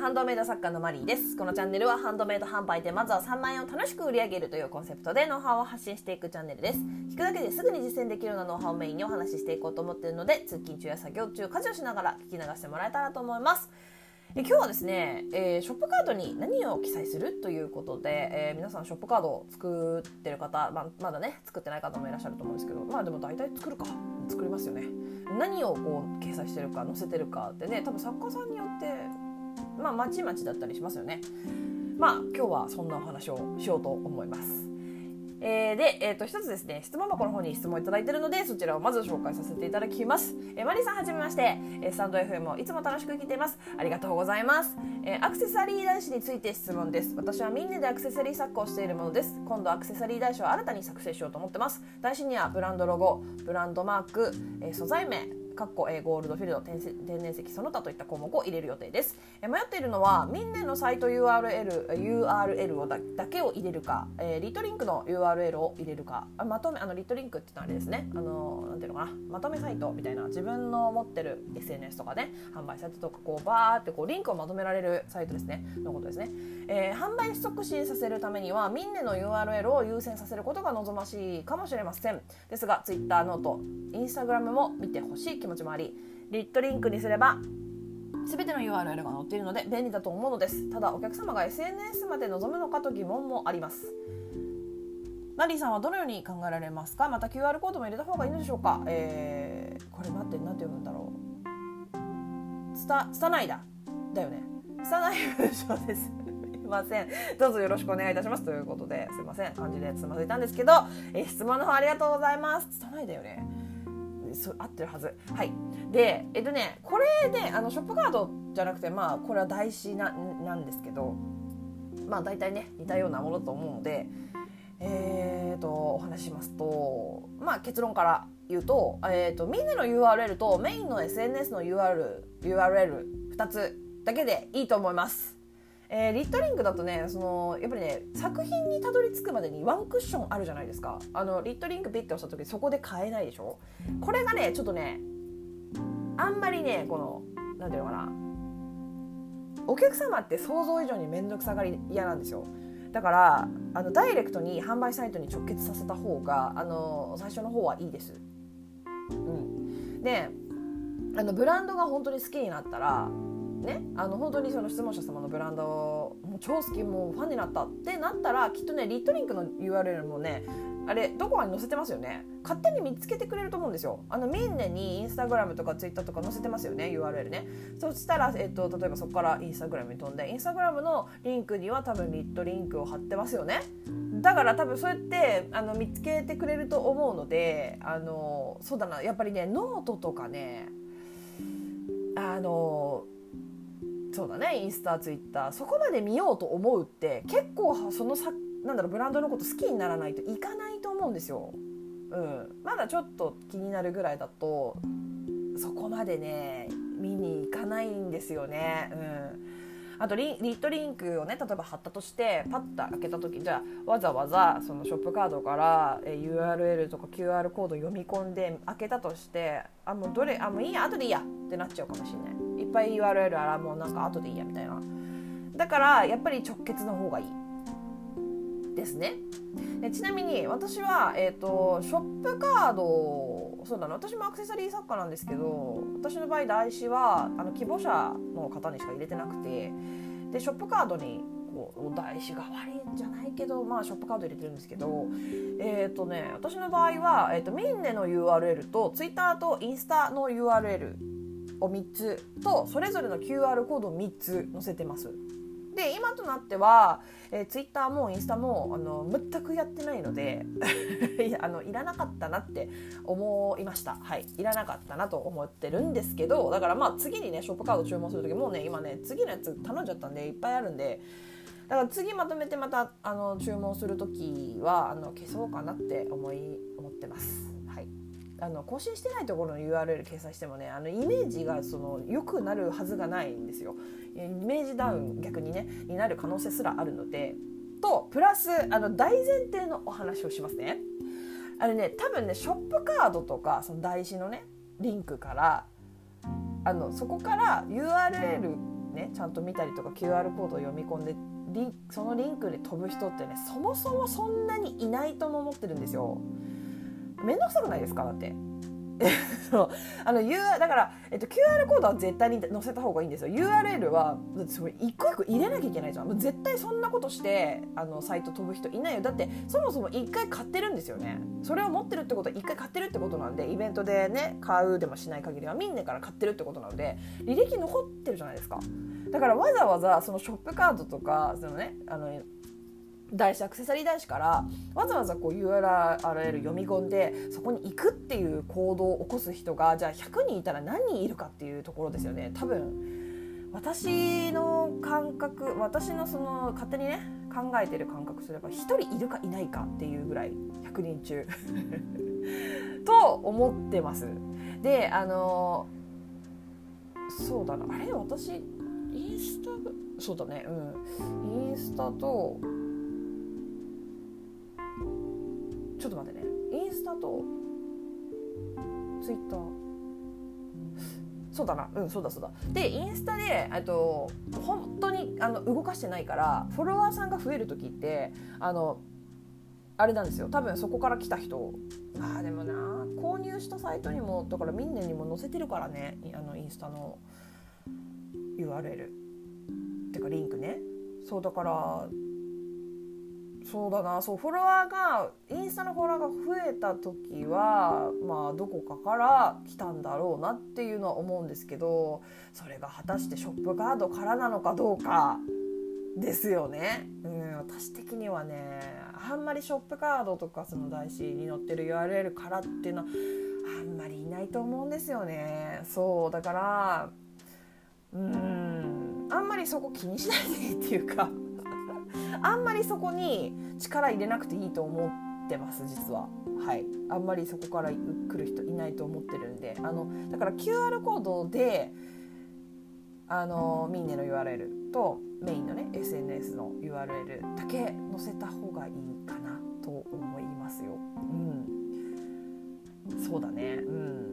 ハンドメイド作家のマリーです。このチャンネルはハンドメイド販売でまずは3万円を楽しく売り上げるというコンセプトでノウハウを発信していくチャンネルです。聞くだけですぐに実践できるようなノウハウをメインにお話ししていこうと思っているので通勤中や作業中家事をしながら聞き流してもらえたらと思います。え今日はですね、えー、ショップカードに何を記載するということで、えー、皆さんショップカードを作ってる方、まあ、まだね作ってない方もいらっしゃると思うんですけどまあでも大体作るか。作りますよね。何をこう掲載してるか載せてるかってね多分作家さんによってまあまちまちだったりしますよね。まあ今日はそんなお話をしようと思います。えー、で、えー、と一つですね質問箱の方に質問いただいてるのでそちらをまず紹介させていただきます、えー、マリさんはじめまして、えー、スタンド FM をいつも楽しく聞いています。ありがとうございます、えー、アクセサリー男子について質問です。私はみんなでアクセサリー作家をしているものです。今度アクセサリー男子を新たに作成しようと思ってます。男子にはブランドロゴブランドマーク、えー、素材名。かっこゴールドフィルド天然石その他といった項目を入れる予定です。迷っているのはミンネのサイト URL, URL をだだけを入れるか、えー、リットリンクの URL を入れるかあまとめあのリットリンクってのはあれですね。あのなんていうのかな？まとめサイトみたいな自分の持ってる SNS とかね販売サイトとかこうバーってこうリンクをまとめられるサイトですね。のことですね、えー、販売促進させるためにはミンネの URL を優先させることが望ましいかもしれません。ですが Twitter ノートインスタグラムも見てほしい気気持ちもありリットリンクにすれば全ての URL が載っているので便利だと思うのです。ただお客様が SNS まで望むのかと疑問もあります。マリーさんはどのように考えられますか？また QR コードも入れた方がいいのでしょうか、えー、これ待って何て読むんだろう。つたつたないだ。だよね。つたない文章です。すいません。どうぞよろしくお願いいたします。ということですいません。感じでつまずいたんですけど、えー、質問の方ありがとうございます。つたないだよね。そ合ってるはず。はい。でえっとねこれであのショップカードじゃなくてまあこれは台紙ななんですけどまあ大体ね似たようなものと思うのでえーとお話しますとまあ結論から言うと,、えーと、みんなの URL とメインの SNS の URL URL2 つだけでいいと思います。えー、リットリングだとねそのやっぱりね作品にたどり着くまでにワンクッションあるじゃないですか。あのリットリングピッて押した時そこで買えないでしょ？これがねちょっとねあんまりねこの何ていうのかな。お客様って想像以上に面倒くさがり嫌なんですよ。だからあのダイレクトに販売サイトに直結させた方があの最初の方はいいです。うん、であのブランドが本当に好きになったらね、あの本当にその質問者様のブランドもう超好きもうファンになったってなったらきっとねリットリンクの URL もねあれどこかに載せてますよね。勝手に見つけてくれると思うんですよ。あのみんなにインスタグラムとかツイッターとか載せてますよね URL ね。そしたら、えっと、例えばそこからインスタグラムに飛んでインスタグラムのリンクには多分 lit.link を貼ってますよね。だから多分そうやってあの見つけてくれると思うのであのそうだなやっぱりねノートとかねあのそうだねインスタツイッターそこまで見ようと思うって結構そのさなんだろうブランドのこと好きにならないといかないと思うんですよ。うん、まだちょっと気になるぐらいだとそこまでね見に行かないんですよね。うんあとリリットリンクをね例えば貼ったとしてパッと開けた時じゃあわざわざそのショップカードからえ URL とか QR コード読み込んで開けたとしてあもうどれあもういいや後でいいやってなっちゃうかもしれない。いっぱい URL あらもうなんか後でいいやみたいな。だからやっぱり直結の方がいいですね。でちなみに私は、えーと、ショップカードそうだな私もアクセサリー作家なんですけど私の場合台紙はあの希望者の方にしか入れてなくてでショップカードにこう台紙代わりじゃないけど、まあ、ショップカード入れてるんですけどえっ、ー、とね私の場合は、えーと、ミンネの URL と Twitter とインスタの URL を3つとそれぞれの QR コードを3つ載せてます。で今となっては、えー、ツイッターもインスタもあの全くやってないのでい あのいらなかったなって思いましたはいいらなかったなと思ってるんですけどだからまあ次にねショップカード注文する時もうね今ね次のやつ頼んじゃったんでいっぱいあるんでだから次まとめてまたあの注文する時はあの消そうかなって思い思ってます。あの更新してないところの URL 掲載してもねあのイメージがその良くなるはずがないんですよ。イメージダウン逆にねになる可能性すらあるのでとプラスあの大前提のお話をしますね。あれね多分ねショップカードとかその台紙のねリンクからあのそこから URL ねねちゃんと見たりとか QR コードを読み込んでリそのリンクで飛ぶ人ってねそもそもそんなにいないとも思ってるんですよ。めんどくさくないですか？だって。あの U だから、えっと、QR コードは絶対に載せた方がいいんですよ。URL はすごい一個一個入れなきゃいけないじゃん。絶対そんなことしてあのサイト飛ぶ人いないよ。だってそもそも一回買ってるんですよね。それを持ってるってことは一回買ってるってことなんでイベントでね買うでもしない限りはみんなから買ってるってことなので履歴残ってるじゃないですか。だからわざわざそのショップカードとかそのねあの台紙アクセサリー台紙からわざわざこう URL 読み込んでそこに行くっていう行動を起こす人がじゃあ100人いたら何人いるかっていうところですよね。多分私の感覚私のその勝手にね考えてる感覚すれば1人いるかいないかっていうぐらい100人中。と思ってます。であのそうだな。あれ？私インスタそうだね。うん。インスタとょっと待ってね。インスタとツイッター。そうだな。うんそうだそうだ。でインスタでと本当にあの動かしてないからフォロワーさんが増える時ってあのあれなんですよ。多分そこから来た人。あでもな。購入したサイトにもだからみんなにも載せてるからね。あのインスタの URL ってかリンクね。そうだからそうだなそうフォロワーがインスタのフォロワーが増えた時はまあどこかから来たんだろうなっていうのは思うんですけどそれが果たしてショップカードからなのかどうかですよね。うん、私的にはねあんまりショップカードとかその台紙に載ってる URL からっていうのはあんまりいないと思うんですよね。そうだからうんあんまりそこ気にしないでっていうかあんまりそこに力入れなくていいと思ってます実は。はい、あんまりそこから来る人いないと思ってるんであのだから QR コードであのミンネの URL とメインのね SNS の URL だけ載せた方がいいかなと思いますよ。うん、そうだね。うん。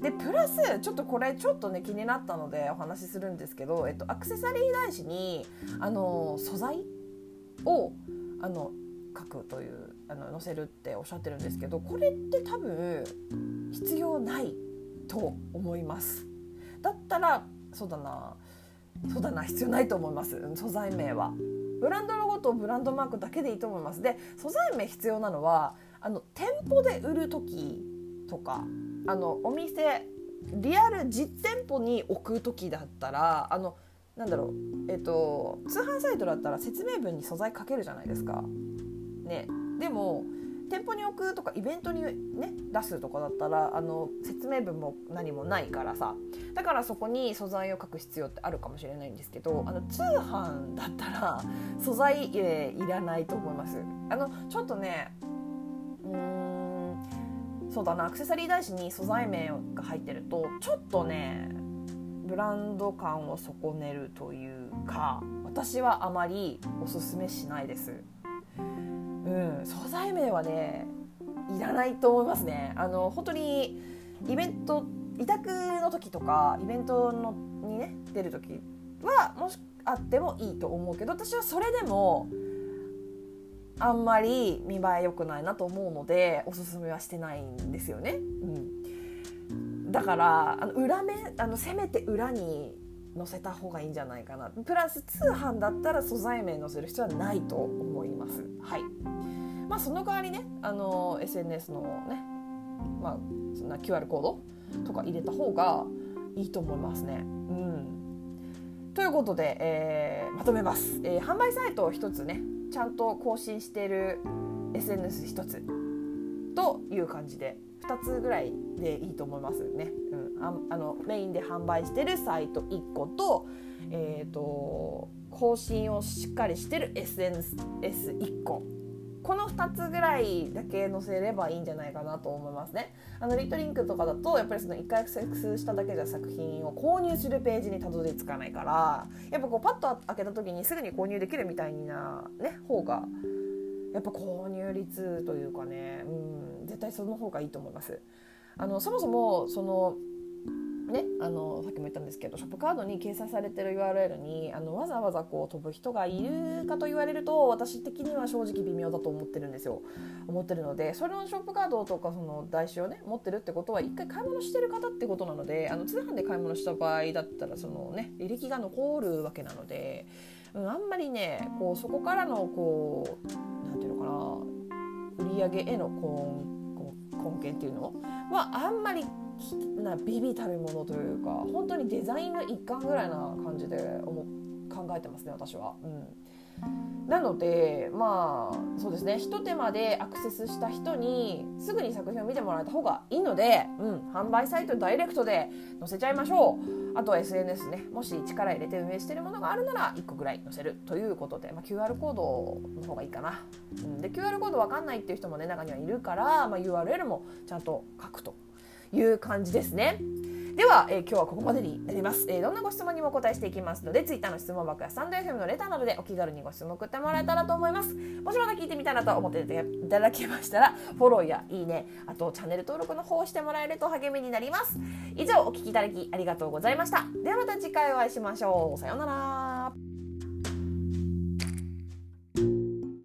でプラスちょっとこれちょっとね気になったのでお話しするんですけど、えっと、アクセサリー台紙にあの素材をあの書くというあの載せるっておっしゃってるんですけどこれって多分必要ないと思います。だったらそうだなそうだな必要ないと思います。素材名は。ブランドロゴとブランドマークだけでいいと思います。で素材名必要なのはあの店舗で売る時とかあのお店リアル実店舗に置く時だったらあのなんだろうえっと通販サイトだったら説明文に素材書けるじゃないですか。ね、でも店舗に置くとかイベントにね出すとかだったらあの説明文も何もないからさだからそこに素材を書く必要ってあるかもしれないんですけどあの通販だったら素材、えー、いらないと思います。あのちょっとねうんそうだなアクセサリー台紙に素材名が入ってるとちょっとねブランド感を損ねるというか私はあまりおすすめしないです。うん、素材名はねいらないと思いますね。あの本当にイベント委託の時とかイベントのにね出る時はもしあってもいいと思うけど私はそれでもあんまり見栄え良くないなと思うのでおすすめはしてないんですよね。うんだからあの裏面あのせめて裏に載せた方がいいんじゃないかな。プラス通販だったら素材名載せる必要はないと思います。はい。まあその代わりねあの SNS のねまあそんな QR コードとか入れた方がいいと思いますね。うん。ということで、えー、まとめます、えー、販売サイトを一つねちゃんと更新している SNS 一つという感じで2つぐらいでいいと思いますね。うん、ああのメインで販売してるサイト1個と,、えーと、更新をしっかりしてる SNS1 個この2つぐらいだけ載せればいいんじゃないかなと思いますね。あのリトリンクとかだとやっぱりその1回アクセスしただけじゃ作品を購入するページにたどり着かないからやっぱこうパッと開けた時にすぐに購入できるみたいなね方がやっぱ購入率というかね、うん、絶対その方がいいと思います。あのそもそもそのね、あのさっきも言ったんですけどショップカードに掲載されてる URL にあのわざわざこう飛ぶ人がいるかと言われると私的には正直微妙だと思ってるんですよ思ってるのでそれのショップカードとかその台紙をね持ってるってことは一回買い物してる方ってことなのであの通販で買い物した場合だったらそのね履歴が残るわけなので、うん、あんまりねこうそこからのこう何て言うのかな売り上げへのこう根源っていうのはあんまりなビビたるものというか本当にデザインの一環ぐらいな感じで思考えてますね私は。うんなのでまあそうですね。ひと手間でアクセスした人にすぐに作品を見てもらえた方がいいので、うん、販売サイトダイレクトで載せちゃいましょう。あとは SNS ねもし力入れて運営してるものがあるなら1個ぐらい載せるということで、まあ、QR コードの方がいいかな、うん、で QR コードわかんないっていう人もね中にはいるから、まあ、URL もちゃんと書くという感じですね。では、えー、今日はここまでになります、えー、どんなご質問にもお答えしていきますので Twitter の質問箱やスタンド FM のレターなどでお気軽にご質問送ってもらえたらと思います。もしまだ聞いてみたいなと思っていただけましたらフォローやいいねあとチャンネル登録の方をしてもらえると励みになります。以上お聞きいただきありがとうございました。ではまた次回お会いしましょう。さようなら。